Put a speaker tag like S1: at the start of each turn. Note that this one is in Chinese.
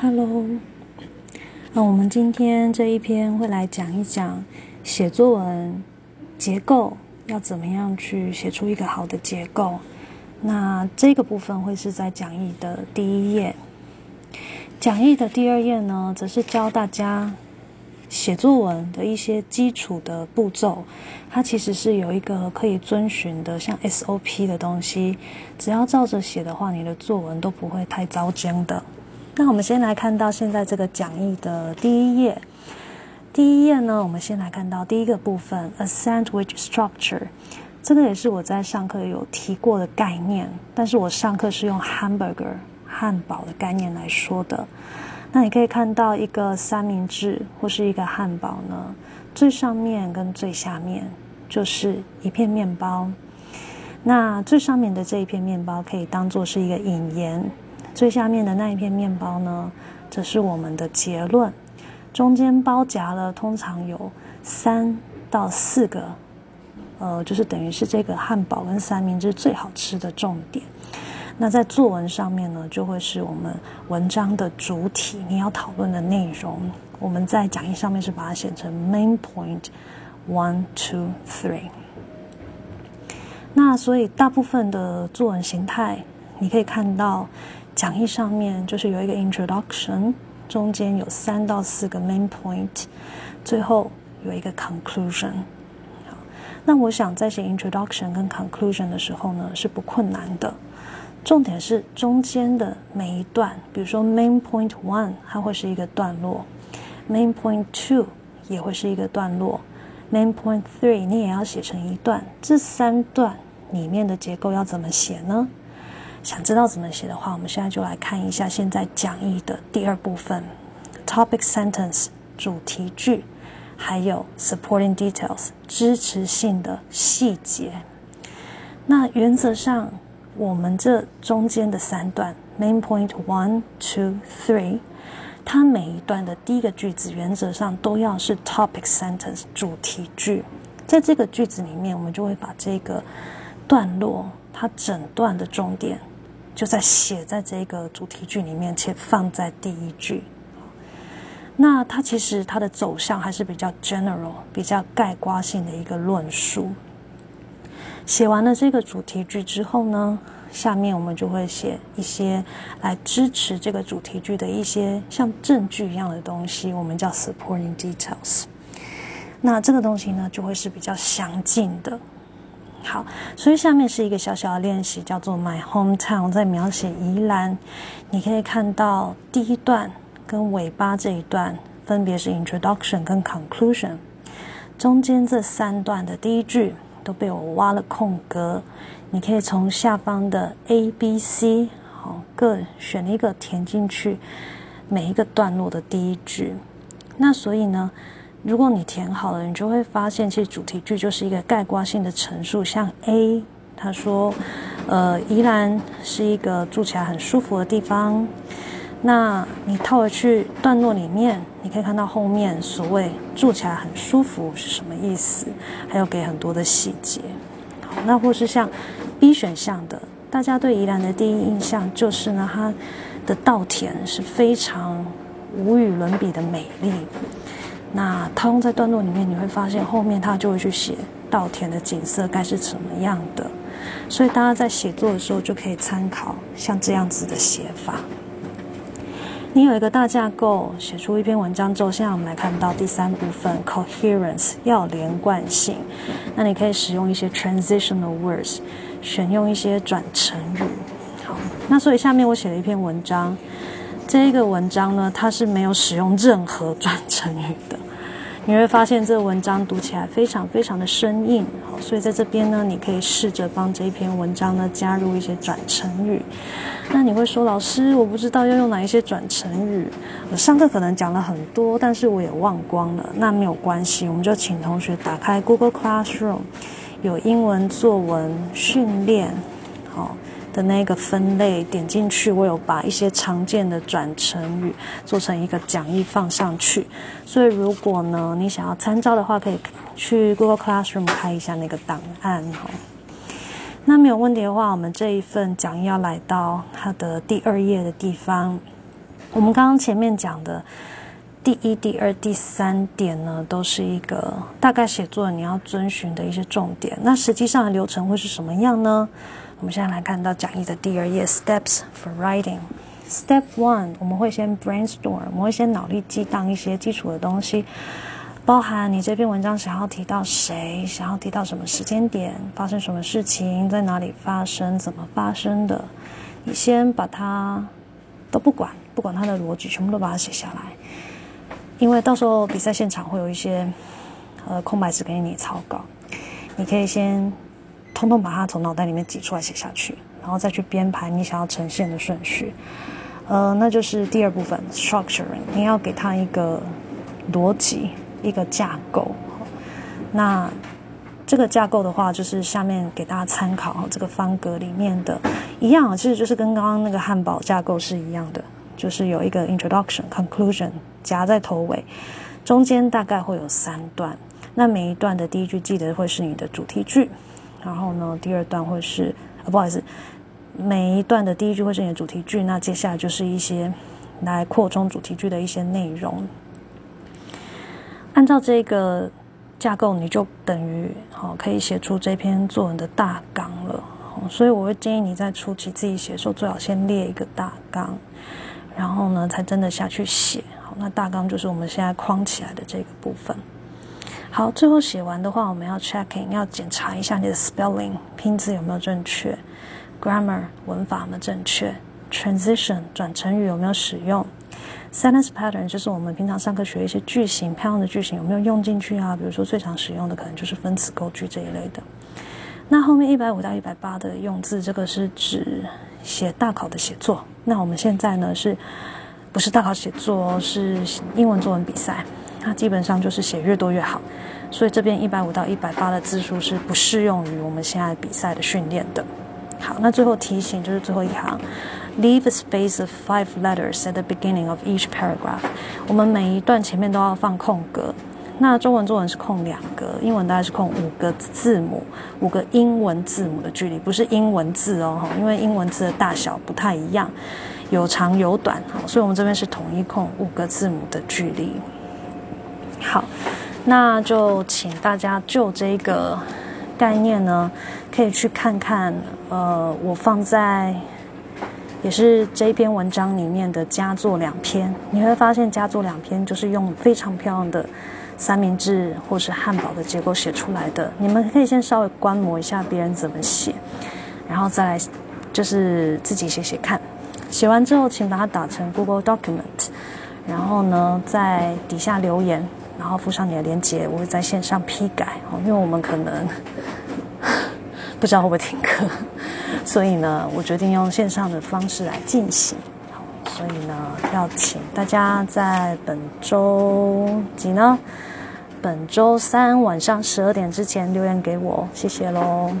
S1: Hello，那我们今天这一篇会来讲一讲写作文结构要怎么样去写出一个好的结构。那这个部分会是在讲义的第一页，讲义的第二页呢，则是教大家写作文的一些基础的步骤。它其实是有一个可以遵循的，像 SOP 的东西，只要照着写的话，你的作文都不会太糟践的。那我们先来看到现在这个讲义的第一页。第一页呢，我们先来看到第一个部分，a sandwich structure。这个也是我在上课有提过的概念，但是我上课是用 hamburger 汉堡的概念来说的。那你可以看到一个三明治或是一个汉堡呢，最上面跟最下面就是一片面包。那最上面的这一片面包可以当做是一个引言。最下面的那一片面包呢，则是我们的结论。中间包夹了，通常有三到四个，呃，就是等于是这个汉堡跟三明治最好吃的重点。那在作文上面呢，就会是我们文章的主体，你要讨论的内容。我们在讲义上面是把它写成 main point one two three。那所以大部分的作文形态，你可以看到。讲义上面就是有一个 introduction，中间有三到四个 main point，最后有一个 conclusion。好，那我想在写 introduction 跟 conclusion 的时候呢，是不困难的。重点是中间的每一段，比如说 main point one，它会是一个段落；main point two 也会是一个段落；main point three 你也要写成一段。这三段里面的结构要怎么写呢？想知道怎么写的话，我们现在就来看一下现在讲义的第二部分：topic sentence 主题句，还有 supporting details 支持性的细节。那原则上，我们这中间的三段 main point one two three，它每一段的第一个句子原则上都要是 topic sentence 主题句。在这个句子里面，我们就会把这个段落它整段的重点。就在写在这个主题句里面，且放在第一句。那它其实它的走向还是比较 general、比较概括性的一个论述。写完了这个主题句之后呢，下面我们就会写一些来支持这个主题句的一些像证据一样的东西，我们叫 supporting details。那这个东西呢，就会是比较详尽的。好，所以下面是一个小小的练习，叫做 My hometown，在描写宜兰。你可以看到第一段跟尾巴这一段分别是 introduction 跟 conclusion，中间这三段的第一句都被我挖了空格，你可以从下方的 A、B、C 好各选一个填进去每一个段落的第一句。那所以呢？如果你填好了，你就会发现，其实主题句就是一个概括性的陈述。像 A，他说：“呃，宜兰是一个住起来很舒服的地方。”那你套回去段落里面，你可以看到后面所谓住起来很舒服是什么意思，还有给很多的细节。好，那或是像 B 选项的，大家对宜兰的第一印象就是呢，它的稻田是非常无与伦比的美丽。那套用在段落里面，你会发现后面他就会去写稻田的景色该是什么样的，所以大家在写作的时候就可以参考像这样子的写法。你有一个大架构，写出一篇文章之后，现在我们来看到第三部分 coherence 要连贯性。那你可以使用一些 transitional words，选用一些转成语。好，那所以下面我写了一篇文章，这一个文章呢，它是没有使用任何转成语的。你会发现这个文章读起来非常非常的生硬，好，所以在这边呢，你可以试着帮这一篇文章呢加入一些转成语。那你会说，老师，我不知道要用哪一些转成语，我上课可能讲了很多，但是我也忘光了。那没有关系，我们就请同学打开 Google Classroom，有英文作文训练，的那个分类点进去，我有把一些常见的转成语做成一个讲义放上去。所以如果呢你想要参照的话，可以去 Google Classroom 开一下那个档案哦。那没有问题的话，我们这一份讲义要来到它的第二页的地方。我们刚刚前面讲的第一、第二、第三点呢，都是一个大概写作你要遵循的一些重点。那实际上的流程会是什么样呢？我们现在来看到讲义的第二页，Steps for Writing。Step one，我们会先 brainstorm，我们会先脑力激荡一些基础的东西，包含你这篇文章想要提到谁，想要提到什么时间点，发生什么事情，在哪里发生，怎么发生的，你先把它都不管，不管它的逻辑，全部都把它写下来，因为到时候比赛现场会有一些呃空白纸给你草稿，你可以先通通把它从脑袋里面挤出来写下去，然后再去编排你想要呈现的顺序。呃，那就是第二部分，structuring，你要给他一个逻辑，一个架构。那这个架构的话，就是下面给大家参考这个方格里面的一样，其实就是跟刚刚那个汉堡架构是一样的，就是有一个 introduction、conclusion 夹在头尾，中间大概会有三段。那每一段的第一句记得会是你的主题句，然后呢，第二段会是，啊，不好意思。每一段的第一句会是你的主题句，那接下来就是一些来扩充主题句的一些内容。按照这个架构，你就等于好可以写出这篇作文的大纲了。所以我会建议你在初期自己写的时候，最好先列一个大纲，然后呢才真的下去写。好，那大纲就是我们现在框起来的这个部分。好，最后写完的话，我们要 checking，要检查一下你的 spelling 拼字有没有正确。Grammar 文法有没有正确？Transition 转成语有没有使用？Sentence pattern 就是我们平常上课学一些句型，漂亮的句型有没有用进去啊？比如说最常使用的可能就是分词构句这一类的。那后面一百五到一百八的用字，这个是指写大考的写作。那我们现在呢，是不是大考写作？是英文作文比赛。那基本上就是写越多越好。所以这边一百五到一百八的字数是不适用于我们现在比赛的训练的。好，那最后提醒就是最后一行，leave a space of five letters at the beginning of each paragraph。我们每一段前面都要放空格。那中文作文是空两格，英文大概是空五个字母，五个英文字母的距离，不是英文字哦，因为英文字的大小不太一样，有长有短，好，所以我们这边是统一空五个字母的距离。好，那就请大家就这个。概念呢，可以去看看，呃，我放在也是这篇文章里面的佳作两篇，你会发现佳作两篇就是用非常漂亮的三明治或是汉堡的结构写出来的。你们可以先稍微观摩一下别人怎么写，然后再来就是自己写写看。写完之后，请把它打成 Google Document，然后呢，在底下留言。然后附上你的链接，我会在线上批改哦，因为我们可能 不知道会不会停课，所以呢，我决定用线上的方式来进行。所以呢，要请大家在本周几呢？本周三晚上十二点之前留言给我，谢谢喽。